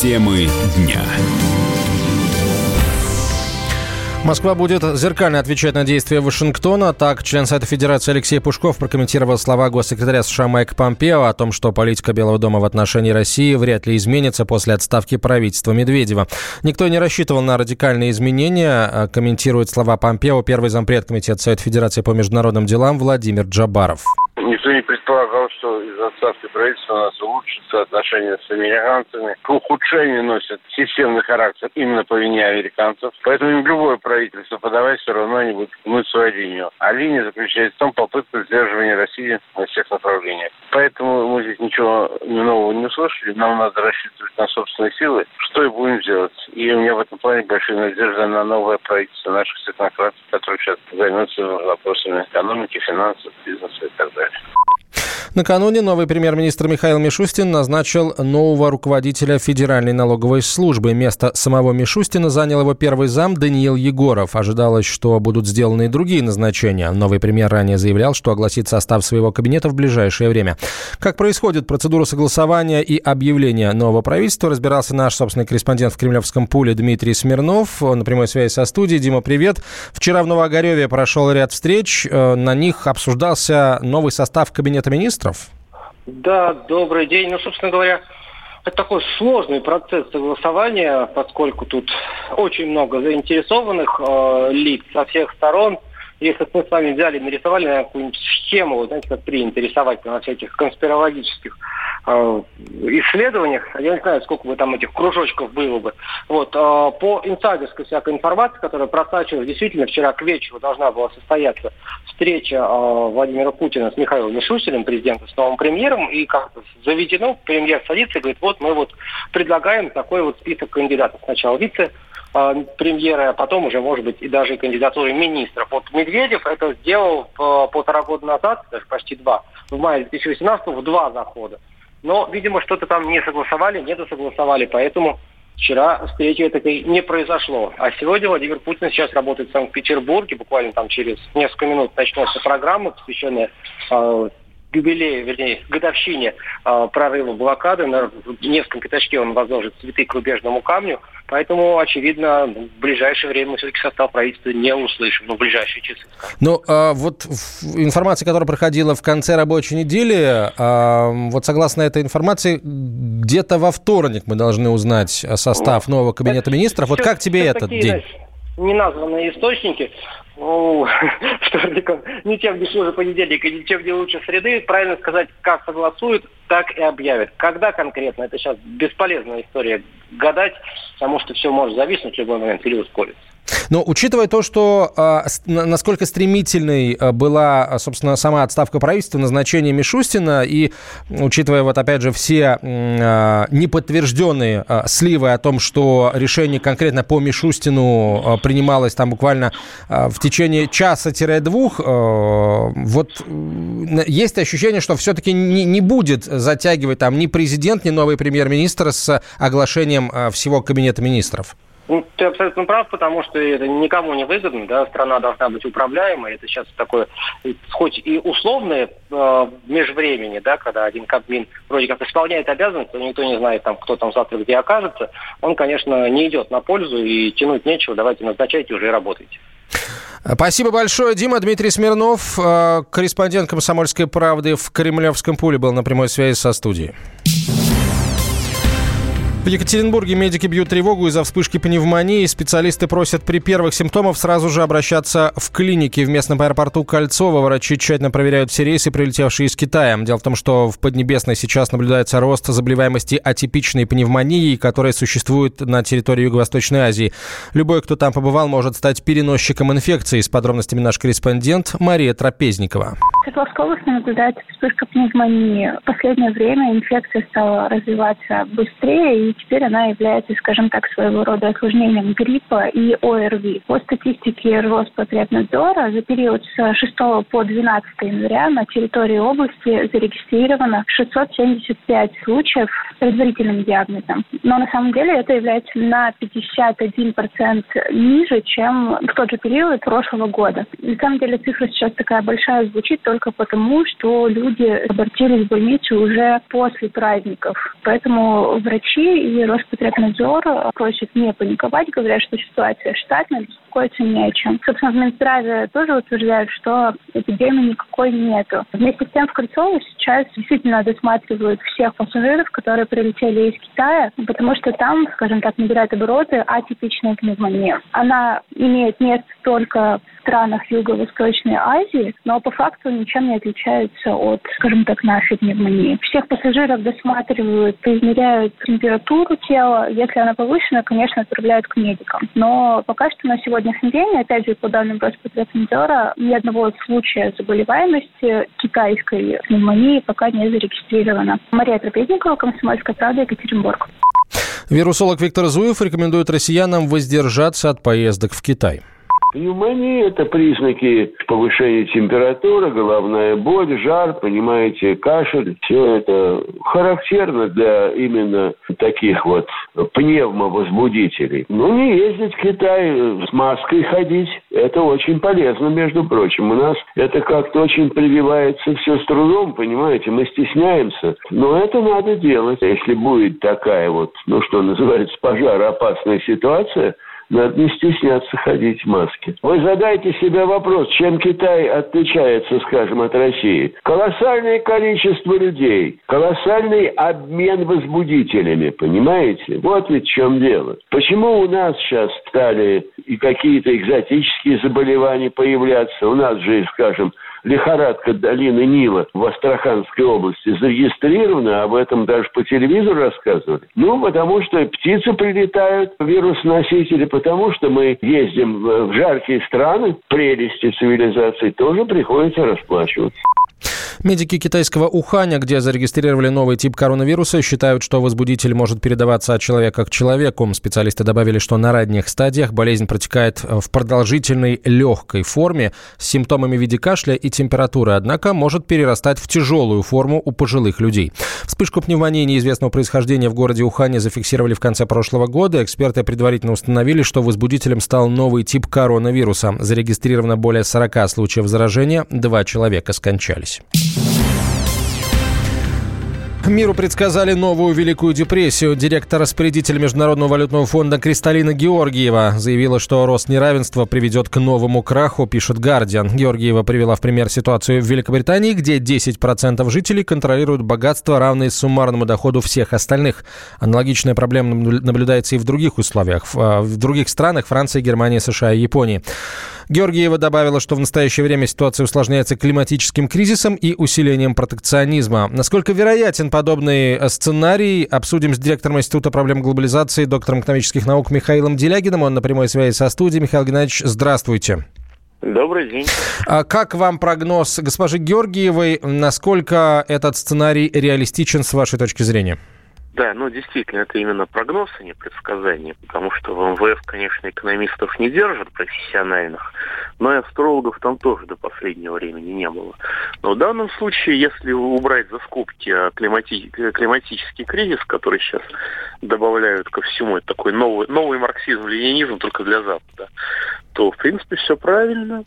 Темы дня. Москва будет зеркально отвечать на действия Вашингтона. Так, член Совета Федерации Алексей Пушков прокомментировал слова госсекретаря США Майка Помпео о том, что политика Белого дома в отношении России вряд ли изменится после отставки правительства Медведева. Никто не рассчитывал на радикальные изменения, а комментирует слова Помпео первый зампред Комитета Совета Федерации по международным делам Владимир Джабаров. Никто не предполагал, что из-за отставки правительства у нас улучшится отношения с американцами. К ухудшению носят системный характер именно по вине американцев. Поэтому любое правительство подавать все равно они будут гнуть свою линию. А линия заключается в том, попытка сдерживания России на всех направлениях. Поэтому мы здесь ничего нового не услышали. Нам надо рассчитывать на собственные силы, что и будем делать. И у меня в этом плане большая надежда на новое правительство наших технократов, которые сейчас займутся вопросами экономики, финансов, бизнеса и так далее. Накануне новый премьер-министр Михаил Мишустин назначил нового руководителя Федеральной налоговой службы. Место самого Мишустина занял его первый зам Даниил Егоров. Ожидалось, что будут сделаны и другие назначения. Новый премьер ранее заявлял, что огласит состав своего кабинета в ближайшее время. Как происходит процедура согласования и объявления нового правительства, разбирался наш собственный корреспондент в Кремлевском пуле Дмитрий Смирнов. На прямой связи со студией. Дима, привет. Вчера в Новоогареве прошел ряд встреч. Э, на них обсуждался новый состав кабинета министров? Да, добрый день. Ну, собственно говоря, это такой сложный процесс согласования, поскольку тут очень много заинтересованных э, лиц со всех сторон – если бы мы с вами взяли, нарисовали на какую-нибудь схему, вот, знаете, как принято рисовать на всяких конспирологических э, исследованиях, я не знаю, сколько бы там этих кружочков было бы. Вот, э, по инсайдерской всякой информации, которая просачивалась, действительно, вчера к вечеру должна была состояться встреча э, Владимира Путина с Михаилом Мишустиным, президентом, с новым премьером, и как заведено, премьер садится и говорит, вот мы вот предлагаем такой вот список кандидатов. Сначала вице э, премьеры, а потом уже, может быть, и даже кандидатуры министров. Вот Медведев это сделал э, полтора года назад, даже почти два, в мае 2018 в два захода. Но, видимо, что-то там не согласовали, не досогласовали, поэтому вчера встречи этой не произошло. А сегодня Владимир Путин сейчас работает в Санкт-Петербурге, буквально там через несколько минут начнется программа, посвященная э, юбилею, вернее, годовщине э, прорыва блокады. На Невском пятачке он возложит цветы к рубежному камню. Поэтому, очевидно, в ближайшее время мы все-таки состав правительства не услышим, но в ближайшие часы. Ну, а вот информация, которая проходила в конце рабочей недели, а, вот согласно этой информации, где-то во вторник мы должны узнать состав нового кабинета министров. Вот как тебе этот день? неназванные источники, ну, вторником, ни тем не хуже понедельника, ни тем не лучше среды. Правильно сказать, как согласуют, так и объявят. Когда конкретно, это сейчас бесполезная история гадать, потому что все может зависнуть в любой момент или ускориться. Но учитывая то, что а, насколько стремительной а, была, собственно, сама отставка правительства, назначение Мишустина, и учитывая вот опять же все а, неподтвержденные сливы о том, что решение конкретно по Мишустину принималось там буквально в течение часа-двух, вот есть ощущение, что все-таки не, не будет затягивать там ни президент, ни новый премьер-министр с оглашением всего кабинета министров. Ну, ты абсолютно прав, потому что это никому не выгодно, да, страна должна быть управляемой. Это сейчас такое, хоть и условное э, межвремени, да, когда один Кабмин вроде как исполняет обязанности, но никто не знает, там, кто там завтра где окажется, он, конечно, не идет на пользу и тянуть нечего, давайте назначайте уже и работайте. Спасибо большое, Дима. Дмитрий Смирнов, э, корреспондент «Комсомольской правды» в Кремлевском пуле был на прямой связи со студией. В Екатеринбурге медики бьют тревогу из-за вспышки пневмонии. Специалисты просят при первых симптомах сразу же обращаться в клинике. В местном аэропорту Кольцово врачи тщательно проверяют все рейсы, прилетевшие из Китая. Дело в том, что в Поднебесной сейчас наблюдается рост заболеваемости атипичной пневмонией, которая существует на территории Юго-Восточной Азии. Любой, кто там побывал, может стать переносчиком инфекции. С подробностями наш корреспондент Мария Трапезникова. В Свердловской области наблюдается вспышка пневмонии. В последнее время инфекция стала развиваться быстрее, и и теперь она является, скажем так, своего рода осложнением гриппа и ОРВИ. По статистике Роспотребнадзора за период с 6 по 12 января на территории области зарегистрировано 675 случаев с предварительным диагнозом. Но на самом деле это является на 51% ниже, чем в тот же период прошлого года. На самом деле цифра сейчас такая большая звучит только потому, что люди обратились в больницу уже после праздников. Поэтому врачи и Роспотребнадзор просит не паниковать, говорят, что ситуация штатная, беспокоиться не о чем. Собственно, в Минздраве тоже утверждают, что эпидемии никакой нету. Вместе с тем в Кольцово сейчас действительно досматривают всех пассажиров, которые прилетели из Китая, потому что там, скажем так, набирает обороты атипичная пневмония. Она имеет место только в странах Юго-Восточной Азии, но по факту ничем не отличается от, скажем так, нашей пневмонии. Всех пассажиров досматривают, измеряют температуру тела. Если она повышена, конечно, отправляют к медикам. Но пока что на сегодняшний день, опять же, по данным Роспотребнадзора, ни одного случая заболеваемости китайской пневмонии пока не зарегистрировано. Мария Трапезникова, Комсомольская правда, Екатеринбург. Вирусолог Виктор Зуев рекомендует россиянам воздержаться от поездок в Китай. Пневмония – это признаки повышения температуры, головная боль, жар, понимаете, кашель. Все это характерно для именно таких вот пневмовозбудителей. Ну, не ездить в Китай, с маской ходить – это очень полезно, между прочим. У нас это как-то очень прививается все с трудом, понимаете, мы стесняемся. Но это надо делать. Если будет такая вот, ну, что называется, пожароопасная ситуация – надо не стесняться ходить в маске. Вы задайте себе вопрос, чем Китай отличается, скажем, от России. Колоссальное количество людей, колоссальный обмен возбудителями, понимаете? Вот ведь в чем дело. Почему у нас сейчас стали и какие-то экзотические заболевания появляться? У нас же, скажем, лихорадка долины Нила в Астраханской области зарегистрирована, об этом даже по телевизору рассказывали. Ну, потому что птицы прилетают, вирус-носители, потому что мы ездим в жаркие страны, прелести цивилизации тоже приходится расплачиваться. Медики китайского Уханя, где зарегистрировали новый тип коронавируса, считают, что возбудитель может передаваться от человека к человеку. Специалисты добавили, что на ранних стадиях болезнь протекает в продолжительной легкой форме с симптомами в виде кашля и температуры, однако может перерастать в тяжелую форму у пожилых людей. Вспышку пневмонии неизвестного происхождения в городе Ухане зафиксировали в конце прошлого года. Эксперты предварительно установили, что возбудителем стал новый тип коронавируса. Зарегистрировано более 40 случаев заражения, два человека скончались. you. Миру предсказали новую Великую депрессию. Директор-распорядитель Международного валютного фонда Кристалина Георгиева заявила, что рост неравенства приведет к новому краху, пишет Гардиан. Георгиева привела в пример ситуацию в Великобритании, где 10% жителей контролируют богатство, равное суммарному доходу всех остальных. Аналогичная проблема наблюдается и в других условиях, в других странах Франции, Германии, США и Японии. Георгиева добавила, что в настоящее время ситуация усложняется климатическим кризисом и усилением протекционизма. Насколько вероятен подобный э, сценарий, обсудим с директором Института проблем глобализации, доктором экономических наук Михаилом Делягиным. Он на прямой связи со студией. Михаил Геннадьевич, здравствуйте. Добрый день. А как вам прогноз госпожи Георгиевой? Насколько этот сценарий реалистичен с вашей точки зрения? Да, ну действительно, это именно прогноз, а не предсказание, потому что в МВФ, конечно, экономистов не держат профессиональных, но и астрологов там тоже до последнего времени не было. Но в данном случае, если убрать за скобки климати... климатический кризис, который сейчас добавляют ко всему, это такой новый, новый марксизм-ленинизм только для Запада, то, в принципе, все правильно.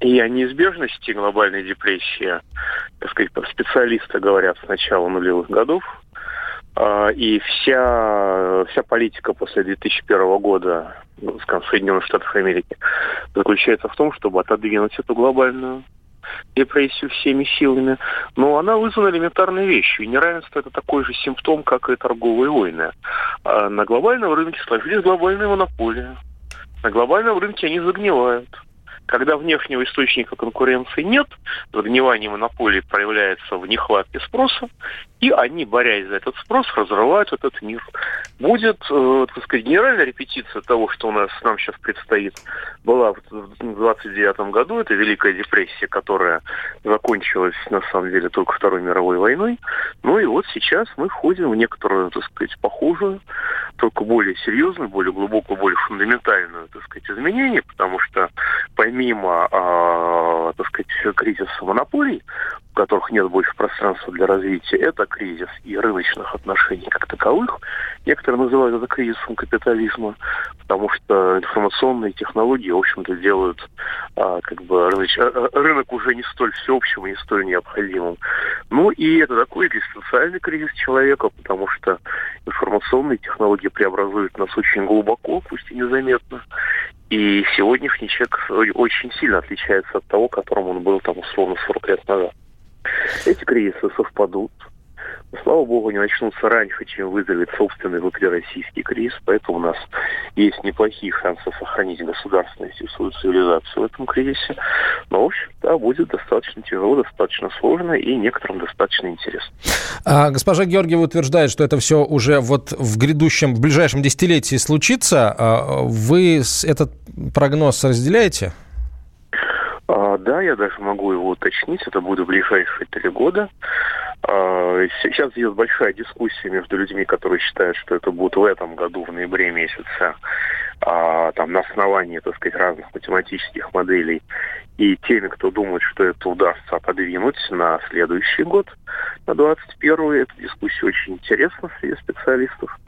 И о неизбежности глобальной депрессии, так сказать, специалисты говорят с начала нулевых годов, а, и вся, вся политика после 2001 года ну, Соединенных Штатов Америки заключается в том, чтобы отодвинуть эту глобальную депрессию всеми силами. Но она вызвана элементарной вещью. И неравенство – это такой же симптом, как и торговые войны. А на глобальном рынке сложились глобальные монополии. На глобальном рынке они загнивают. Когда внешнего источника конкуренции нет, загнивание монополии проявляется в нехватке спроса, и они, борясь за этот спрос, разрывают этот мир. Будет, э, так сказать, генеральная репетиция того, что у нас нам сейчас предстоит, была в 29 году. Это Великая депрессия, которая закончилась, на самом деле, только Второй мировой войной. Ну и вот сейчас мы входим в некоторую, так сказать, похожую, только более серьезную, более глубокую, более фундаментальную, так сказать, изменение, потому что помимо, э, так сказать, кризиса монополий, у которых нет больше пространства для развития, это кризис и рыночных отношений как таковых. Некоторые называют это кризисом капитализма, потому что информационные технологии, в общем-то, делают а, как бы рынок, а, а, рынок уже не столь всеобщим и не столь необходимым. Ну и это такой экзистенциальный кризис человека, потому что информационные технологии преобразуют нас очень глубоко, пусть и незаметно. И сегодняшний человек очень сильно отличается от того, которым он был там условно 40 лет назад. Эти кризисы совпадут, слава богу, не начнутся раньше, чем вызовет собственный внутрироссийский кризис, поэтому у нас есть неплохие шансы сохранить государственность и свою цивилизацию в этом кризисе. Но, в общем, да, будет достаточно тяжело, достаточно сложно и некоторым достаточно интересно. А госпожа Георгиева утверждает, что это все уже вот в грядущем, в ближайшем десятилетии случится. А вы этот прогноз разделяете? А, да, я даже могу его уточнить. Это будет в ближайшие три года. А, сейчас идет большая дискуссия между людьми, которые считают, что это будет в этом году, в ноябре месяце, а, там, на основании, так сказать, разных математических моделей, и теми, кто думает, что это удастся подвинуть на следующий год, на 21-й. Эта дискуссия очень интересна среди специалистов,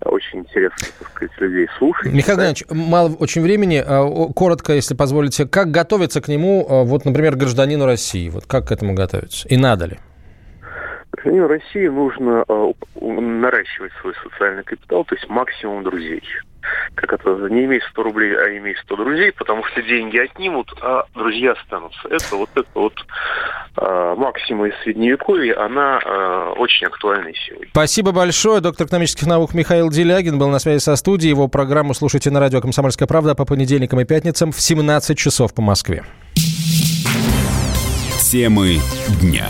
очень интересно, так сказать, людей слушать. Михаил Иванович, мало очень времени. Коротко, если позволите, как готовиться к нему, вот, например, гражданину России? Вот как к этому готовиться? И надо ли? Гражданину России нужно э, наращивать свой социальный капитал, то есть максимум друзей. Как это, не имей 100 рублей, а имей 100 друзей, потому что деньги отнимут, а друзья останутся. Это вот это вот э, максима из Средневековья, она э, очень актуальна сегодня. Спасибо большое. Доктор экономических наук Михаил Делягин был на связи со студией. Его программу слушайте на радио «Комсомольская правда» по понедельникам и пятницам в 17 часов по Москве. Темы дня.